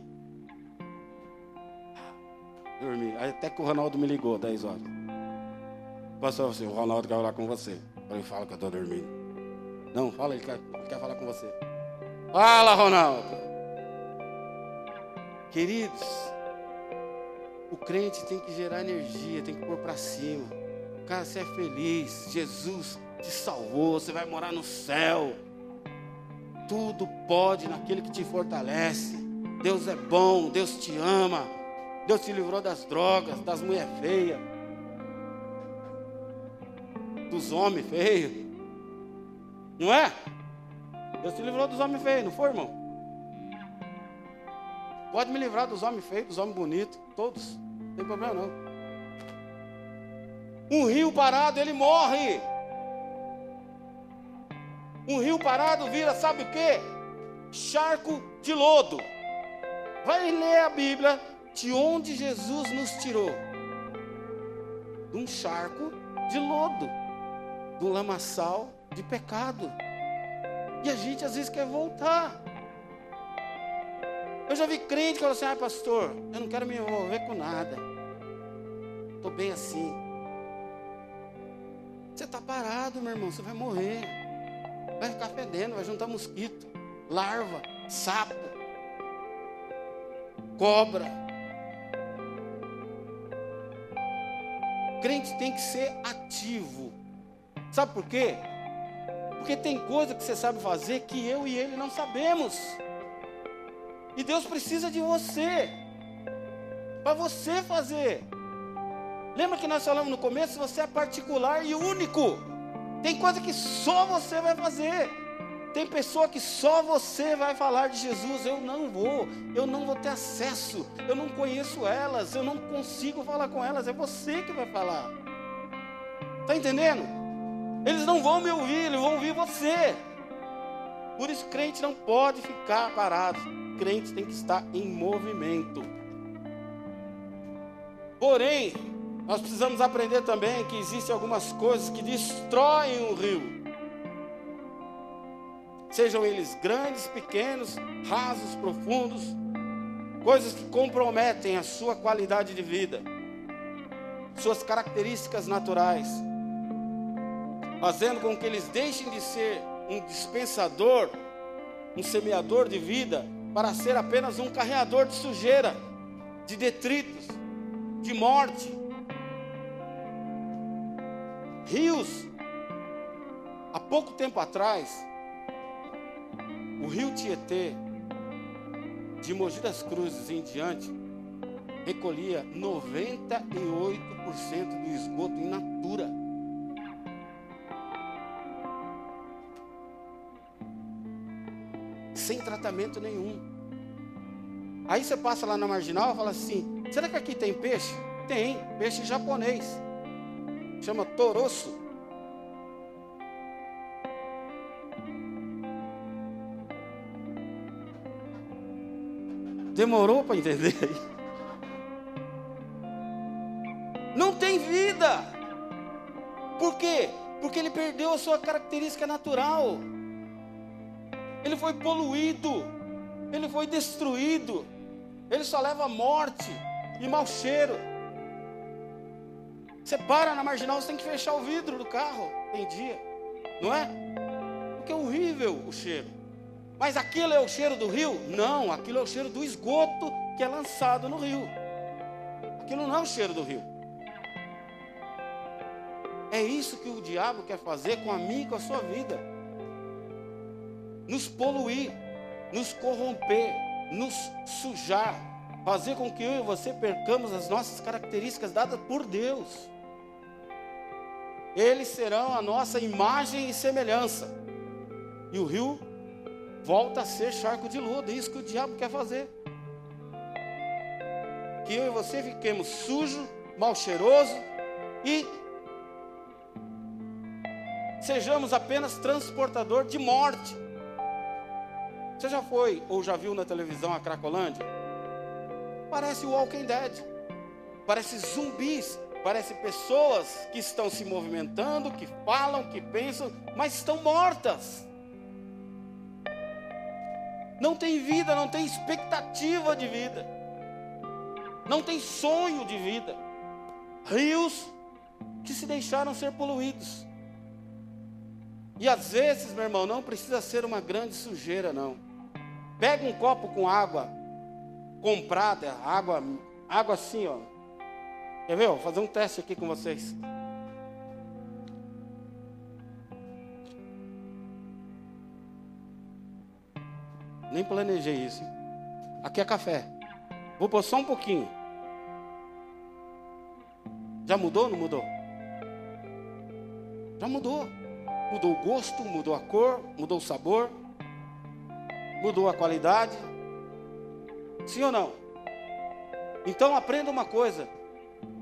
S1: Dormi. Aí até que o Ronaldo me ligou, 10 horas. Passou assim, o Ronaldo quer falar com você. Falei, fala que eu estou dormindo. Não, fala, ele quer, ele quer falar com você. Fala, Ronaldo. Queridos, O crente tem que gerar energia, tem que pôr para cima. Cara, você é feliz, Jesus te salvou, você vai morar no céu. Tudo pode naquele que te fortalece. Deus é bom, Deus te ama. Deus te livrou das drogas, das mulheres feias, dos homens feios. Não é? Deus te livrou dos homens feios, não foi, irmão? Pode me livrar dos homens feios, dos homens bonitos, todos. Não tem problema não. Um rio parado, ele morre. Um rio parado vira, sabe o que? Charco de lodo. Vai ler a Bíblia de onde Jesus nos tirou. De um charco de lodo, um lamaçal de pecado. E a gente às vezes quer voltar. Eu já vi crente que falou assim: ah, pastor, eu não quero me envolver com nada. Estou bem assim. Você está parado, meu irmão, você vai morrer. Vai ficar fedendo, vai juntar mosquito, larva, sapo, cobra. Crente tem que ser ativo. Sabe por quê? Porque tem coisa que você sabe fazer que eu e ele não sabemos. E Deus precisa de você. Para você fazer. Lembra que nós falamos no começo? Você é particular e único. Tem coisa que só você vai fazer. Tem pessoa que só você vai falar de Jesus. Eu não vou. Eu não vou ter acesso. Eu não conheço elas. Eu não consigo falar com elas. É você que vai falar. Está entendendo? Eles não vão me ouvir, eles vão ouvir você. Por isso, crente não pode ficar parado. Crente tem que estar em movimento. Porém, nós precisamos aprender também que existem algumas coisas que destroem o rio. Sejam eles grandes, pequenos, rasos, profundos, coisas que comprometem a sua qualidade de vida, suas características naturais, fazendo com que eles deixem de ser um dispensador, um semeador de vida, para ser apenas um carreador de sujeira, de detritos, de morte. Rios, há pouco tempo atrás, o rio Tietê, de Mogi das Cruzes em diante, recolhia 98% do esgoto in natura. Sem tratamento nenhum. Aí você passa lá na marginal e fala assim: será que aqui tem peixe? Tem, peixe japonês. Chama toroço. Demorou para entender aí? Não tem vida. Por quê? Porque ele perdeu a sua característica natural ele foi poluído, ele foi destruído, ele só leva morte e mau cheiro. Você para na marginal, você tem que fechar o vidro do carro, tem dia, não é? Porque é horrível o cheiro. Mas aquilo é o cheiro do rio? Não, aquilo é o cheiro do esgoto que é lançado no rio. Aquilo não é o cheiro do rio. É isso que o diabo quer fazer com a mim e com a sua vida nos poluir, nos corromper, nos sujar, fazer com que eu e você percamos as nossas características dadas por Deus. Eles serão a nossa imagem e semelhança. E o rio volta a ser charco de lodo, é isso que o diabo quer fazer. Que eu e você fiquemos sujos, mal cheiroso e sejamos apenas transportador de morte. Você já foi ou já viu na televisão a Cracolândia? Parece Walking Dead. Parece zumbis. Parece pessoas que estão se movimentando, que falam, que pensam, mas estão mortas. Não tem vida, não tem expectativa de vida. Não tem sonho de vida. Rios que se deixaram ser poluídos. E às vezes, meu irmão, não precisa ser uma grande sujeira, não. Pega um copo com água comprada, água, água assim, ó, Quer ver? Vou fazer um teste aqui com vocês. Nem planejei isso. Aqui é café. Vou pôr só um pouquinho. Já mudou ou não mudou? Já mudou. Mudou o gosto, mudou a cor, mudou o sabor, mudou a qualidade. Sim ou não? Então aprenda uma coisa: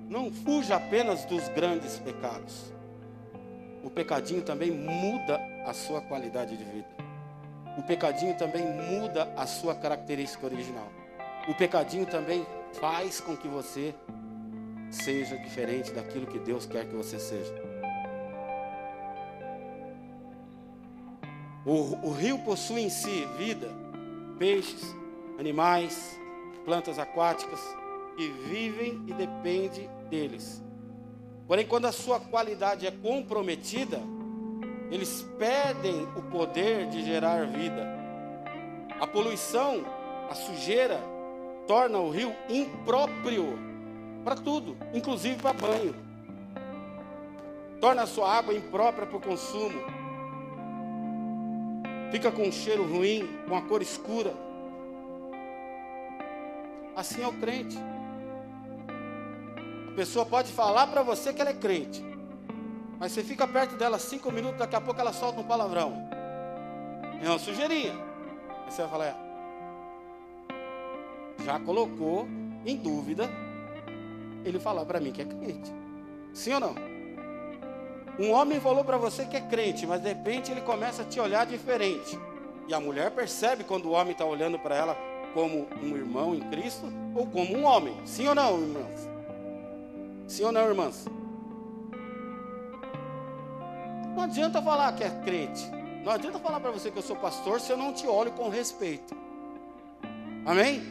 S1: não fuja apenas dos grandes pecados. O pecadinho também muda a sua qualidade de vida. O pecadinho também muda a sua característica original. O pecadinho também faz com que você seja diferente daquilo que Deus quer que você seja. O, o rio possui em si vida, peixes, animais, plantas aquáticas que vivem e dependem deles. Porém, quando a sua qualidade é comprometida, eles perdem o poder de gerar vida. A poluição, a sujeira, torna o rio impróprio para tudo, inclusive para banho. Torna a sua água imprópria para o consumo. Fica com um cheiro ruim, com a cor escura. Assim é o crente. A pessoa pode falar para você que ela é crente, mas você fica perto dela cinco minutos, daqui a pouco ela solta um palavrão. É uma sujeirinha. Aí você vai falar, é, já colocou em dúvida ele falar para mim que é crente. Sim ou não? Um homem falou para você que é crente, mas de repente ele começa a te olhar diferente. E a mulher percebe quando o homem está olhando para ela como um irmão em Cristo ou como um homem. Sim ou não, irmãs? Sim ou não, irmãs? Não adianta falar que é crente. Não adianta falar para você que eu sou pastor se eu não te olho com respeito. Amém?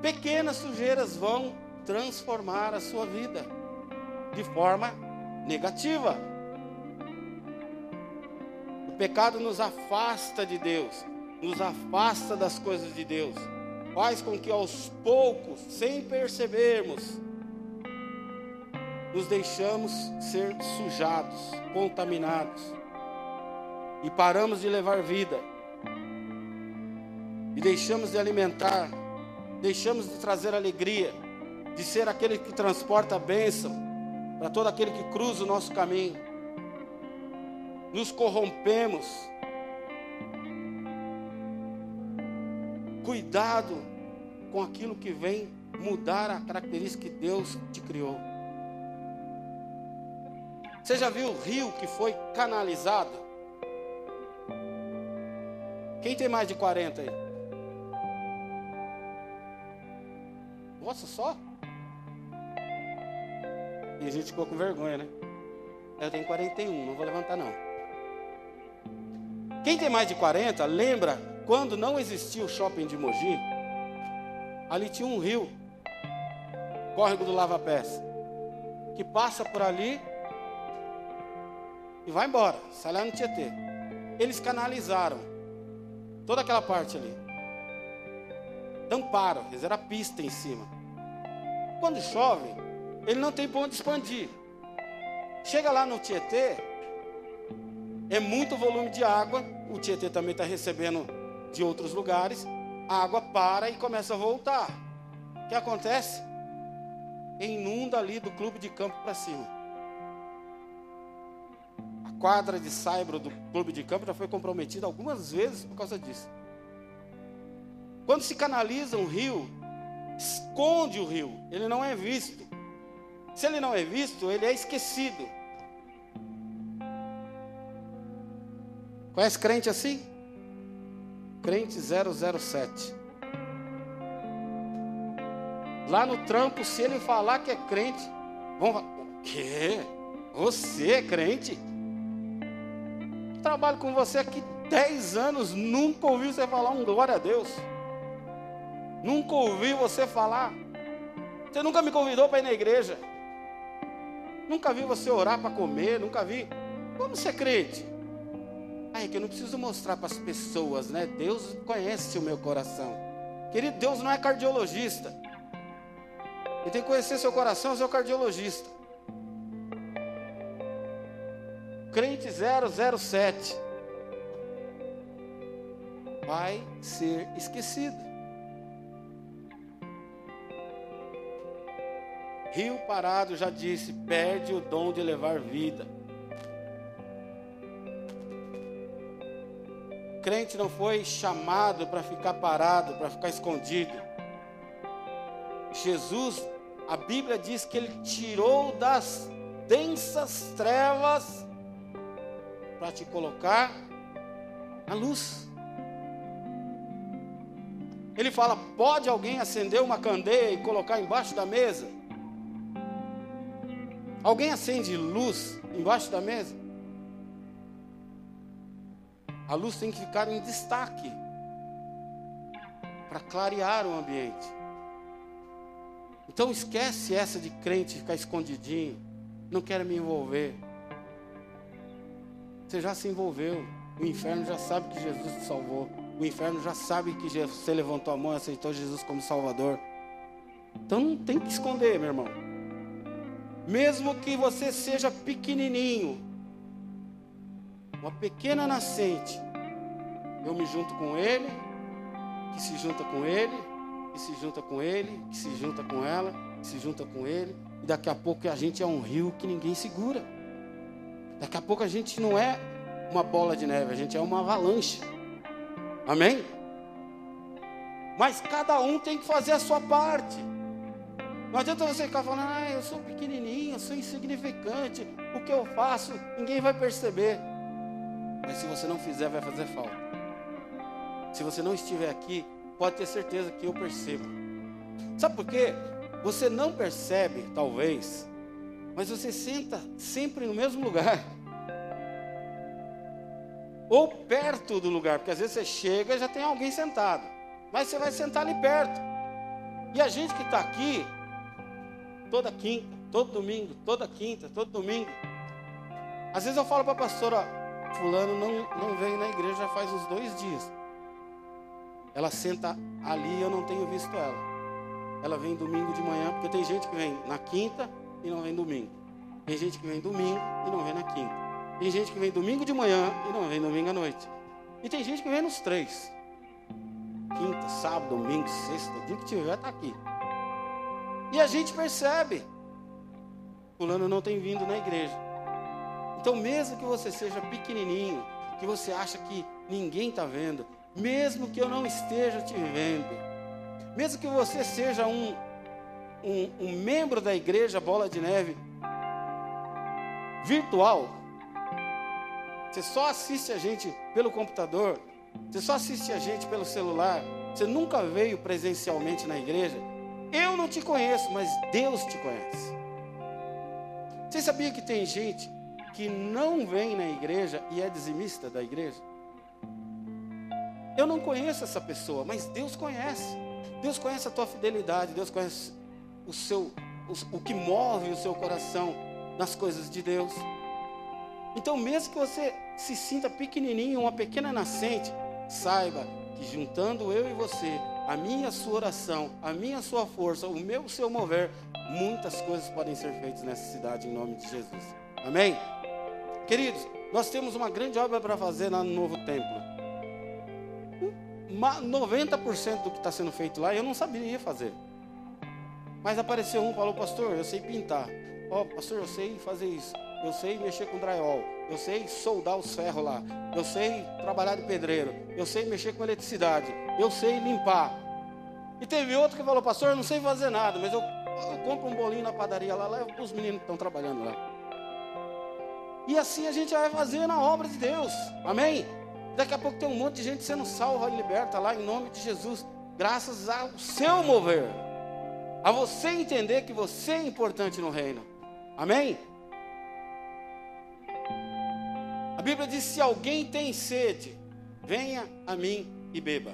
S1: Pequenas sujeiras vão transformar a sua vida de forma negativa. O pecado nos afasta de Deus, nos afasta das coisas de Deus, faz com que aos poucos, sem percebermos, nos deixamos ser sujados, contaminados e paramos de levar vida e deixamos de alimentar, deixamos de trazer alegria, de ser aquele que transporta a bênção para todo aquele que cruza o nosso caminho. Nos corrompemos. Cuidado com aquilo que vem mudar a característica que Deus te criou. Você já viu o rio que foi canalizado? Quem tem mais de 40 aí? Nossa, só? E a gente ficou com vergonha, né? Eu tenho 41, não vou levantar não. Quem tem mais de 40, lembra quando não existia o shopping de Mogi? Ali tinha um rio, córrego do Lava Pés, que passa por ali e vai embora, sai lá no Tietê. Eles canalizaram toda aquela parte ali. Tamparam, fizeram a pista em cima. Quando chove, ele não tem ponto de expandir. Chega lá no Tietê, é muito volume de água, o Tietê também está recebendo de outros lugares, a água para e começa a voltar. O que acontece? Inunda ali do clube de campo para cima quadra de saibro do clube de campo já foi comprometida algumas vezes por causa disso. Quando se canaliza um rio, esconde o rio, ele não é visto. Se ele não é visto, ele é esquecido. Conhece crente assim? Crente 007. Lá no trampo, se ele falar que é crente, vão falar: O quê? Você é crente? trabalho com você aqui 10 anos, nunca ouvi você falar um glória a Deus. Nunca ouvi você falar. Você nunca me convidou para ir na igreja. Nunca vi você orar para comer, nunca vi. Como você crente? Aí que eu não preciso mostrar para as pessoas, né? Deus conhece o meu coração. Querido, Deus não é cardiologista. Ele tem que conhecer seu coração, seu cardiologista. Crente 007 vai ser esquecido. Rio Parado já disse: perde o dom de levar vida. Crente não foi chamado para ficar parado, para ficar escondido. Jesus, a Bíblia diz que ele tirou das densas trevas para te colocar na luz. Ele fala: pode alguém acender uma candeia e colocar embaixo da mesa? Alguém acende luz embaixo da mesa? A luz tem que ficar em destaque para clarear o ambiente. Então esquece essa de crente ficar escondidinho, não quero me envolver. Você já se envolveu, o inferno já sabe que Jesus te salvou. O inferno já sabe que você levantou a mão e aceitou Jesus como Salvador. Então não tem que esconder, meu irmão. Mesmo que você seja pequenininho, uma pequena nascente, eu me junto com ele, que se junta com ele, que se junta com ele, que se junta com ela, que se junta com ele, e daqui a pouco a gente é um rio que ninguém segura. Daqui a pouco a gente não é uma bola de neve, a gente é uma avalanche. Amém? Mas cada um tem que fazer a sua parte. Não adianta você ficar falando, ah, eu sou pequenininho, eu sou insignificante, o que eu faço, ninguém vai perceber. Mas se você não fizer, vai fazer falta. Se você não estiver aqui, pode ter certeza que eu percebo. Sabe por quê? Você não percebe, talvez, mas você senta sempre no mesmo lugar ou perto do lugar, porque às vezes você chega e já tem alguém sentado, mas você vai sentar ali perto. E a gente que está aqui, toda quinta, todo domingo, toda quinta, todo domingo, às vezes eu falo para a pastora, fulano não, não veio na igreja já faz uns dois dias. Ela senta ali, eu não tenho visto ela. Ela vem domingo de manhã, porque tem gente que vem na quinta e não vem domingo. Tem gente que vem domingo e não vem na quinta. Tem gente que vem domingo de manhã e não vem domingo à noite. E tem gente que vem nos três. Quinta, sábado, domingo, sexta, dia que tiver, está aqui. E a gente percebe. Fulano não tem vindo na igreja. Então, mesmo que você seja pequenininho, que você acha que ninguém está vendo, mesmo que eu não esteja te vendo, mesmo que você seja um, um, um membro da igreja Bola de Neve virtual, você só assiste a gente pelo computador, você só assiste a gente pelo celular, você nunca veio presencialmente na igreja. Eu não te conheço, mas Deus te conhece. Você sabia que tem gente que não vem na igreja e é dizimista da igreja? Eu não conheço essa pessoa, mas Deus conhece. Deus conhece a tua fidelidade, Deus conhece o seu o, o que move o seu coração nas coisas de Deus. Então, mesmo que você se sinta pequenininho, uma pequena nascente, saiba que juntando eu e você, a minha sua oração, a minha sua força, o meu seu mover, muitas coisas podem ser feitas nessa cidade em nome de Jesus. Amém? Queridos, nós temos uma grande obra para fazer lá no novo templo. 90% do que está sendo feito lá eu não sabia fazer. Mas apareceu um, falou, pastor, eu sei pintar. Ó, oh, pastor, eu sei fazer isso eu sei mexer com drywall, eu sei soldar os ferros lá, eu sei trabalhar de pedreiro, eu sei mexer com eletricidade, eu sei limpar. E teve outro que falou, pastor, eu não sei fazer nada, mas eu, eu compro um bolinho na padaria lá, os meninos estão trabalhando lá. E assim a gente vai fazer na obra de Deus, amém? Daqui a pouco tem um monte de gente sendo salva e liberta lá em nome de Jesus, graças ao seu mover, a você entender que você é importante no reino, amém? Bíblia diz: se alguém tem sede, venha a mim e beba.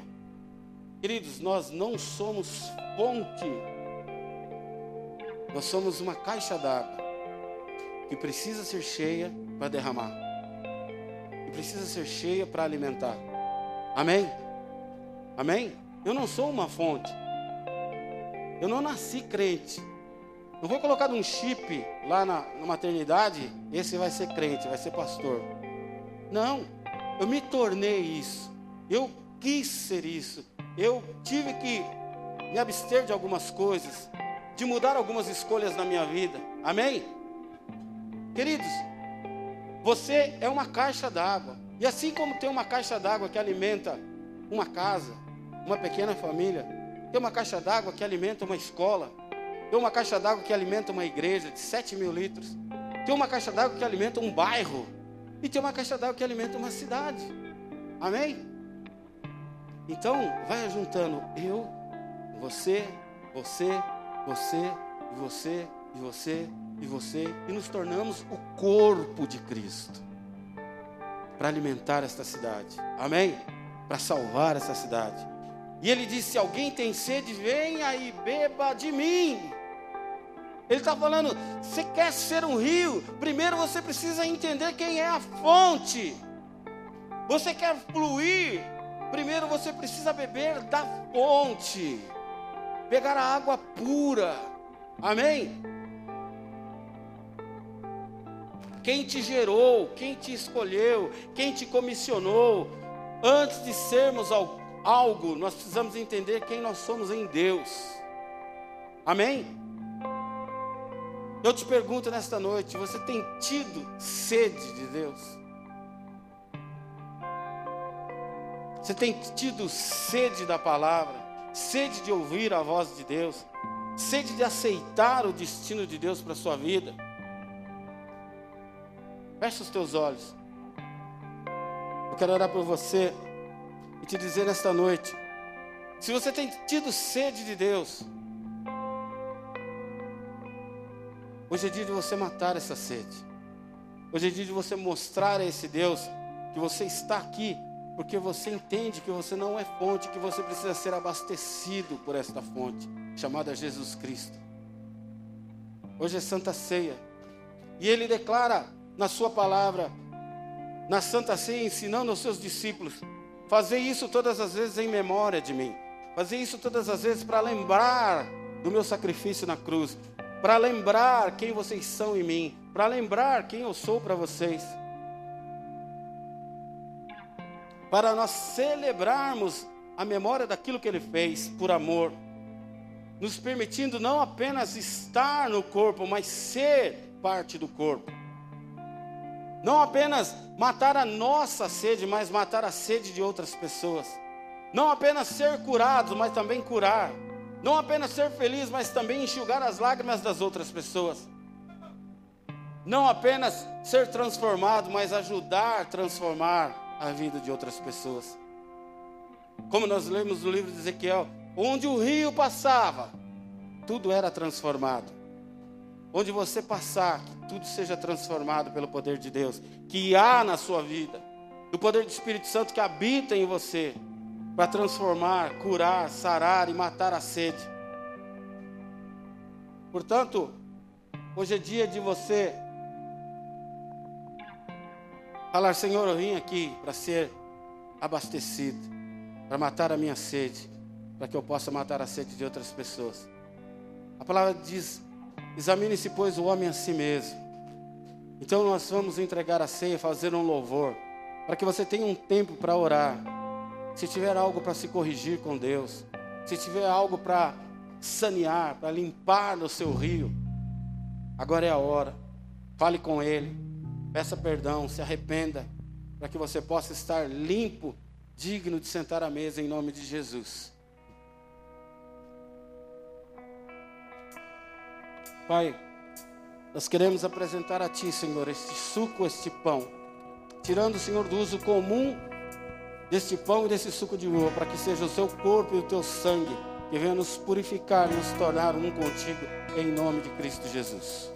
S1: Queridos, nós não somos fonte, nós somos uma caixa d'água que precisa ser cheia para derramar, que precisa ser cheia para alimentar. Amém? Amém? Eu não sou uma fonte, eu não nasci crente, Não vou colocar um chip lá na, na maternidade, esse vai ser crente, vai ser pastor. Não, eu me tornei isso. Eu quis ser isso. Eu tive que me abster de algumas coisas, de mudar algumas escolhas na minha vida. Amém? Queridos, você é uma caixa d'água. E assim como tem uma caixa d'água que alimenta uma casa, uma pequena família, tem uma caixa d'água que alimenta uma escola, tem uma caixa d'água que alimenta uma igreja de 7 mil litros, tem uma caixa d'água que alimenta um bairro, e tem uma caixa d'água que alimenta uma cidade. Amém? Então, vai juntando eu, você, você, você, e você, e você, e você, e nos tornamos o corpo de Cristo para alimentar esta cidade. Amém? Para salvar essa cidade. E ele disse: Se alguém tem sede, venha e beba de mim. Ele está falando: você quer ser um rio? Primeiro você precisa entender quem é a fonte. Você quer fluir? Primeiro você precisa beber da fonte, pegar a água pura. Amém? Quem te gerou, quem te escolheu, quem te comissionou, antes de sermos algo, nós precisamos entender quem nós somos em Deus. Amém? Eu te pergunto nesta noite: você tem tido sede de Deus? Você tem tido sede da palavra, sede de ouvir a voz de Deus, sede de aceitar o destino de Deus para a sua vida? Feche os teus olhos. Eu quero orar por você e te dizer nesta noite: se você tem tido sede de Deus, Hoje é dia de você matar essa sede. Hoje é dia de você mostrar a esse Deus que você está aqui porque você entende que você não é fonte, que você precisa ser abastecido por esta fonte, chamada Jesus Cristo. Hoje é Santa Ceia. E ele declara na sua palavra, na Santa Ceia, ensinando aos seus discípulos: fazer isso todas as vezes em memória de mim. Fazer isso todas as vezes para lembrar do meu sacrifício na cruz para lembrar quem vocês são em mim, para lembrar quem eu sou para vocês. Para nós celebrarmos a memória daquilo que ele fez por amor, nos permitindo não apenas estar no corpo, mas ser parte do corpo. Não apenas matar a nossa sede, mas matar a sede de outras pessoas. Não apenas ser curados, mas também curar. Não apenas ser feliz, mas também enxugar as lágrimas das outras pessoas. Não apenas ser transformado, mas ajudar a transformar a vida de outras pessoas. Como nós lemos no livro de Ezequiel, onde o rio passava, tudo era transformado. Onde você passar, que tudo seja transformado pelo poder de Deus, que há na sua vida, do poder do Espírito Santo que habita em você para transformar, curar, sarar e matar a sede. Portanto, hoje é dia de você falar: Senhor, eu vim aqui para ser abastecido, para matar a minha sede, para que eu possa matar a sede de outras pessoas. A palavra diz: examine-se, pois, o homem a si mesmo. Então, nós vamos entregar a ceia, fazer um louvor, para que você tenha um tempo para orar se tiver algo para se corrigir com Deus, se tiver algo para sanear, para limpar no seu rio, agora é a hora. Fale com Ele, peça perdão, se arrependa, para que você possa estar limpo, digno de sentar à mesa em nome de Jesus. Pai, nós queremos apresentar a Ti, Senhor, este suco, este pão, tirando, Senhor, do uso comum deste pão e desse suco de uva, para que seja o seu corpo e o teu sangue que venha nos purificar, nos tornar um contigo, em nome de Cristo Jesus.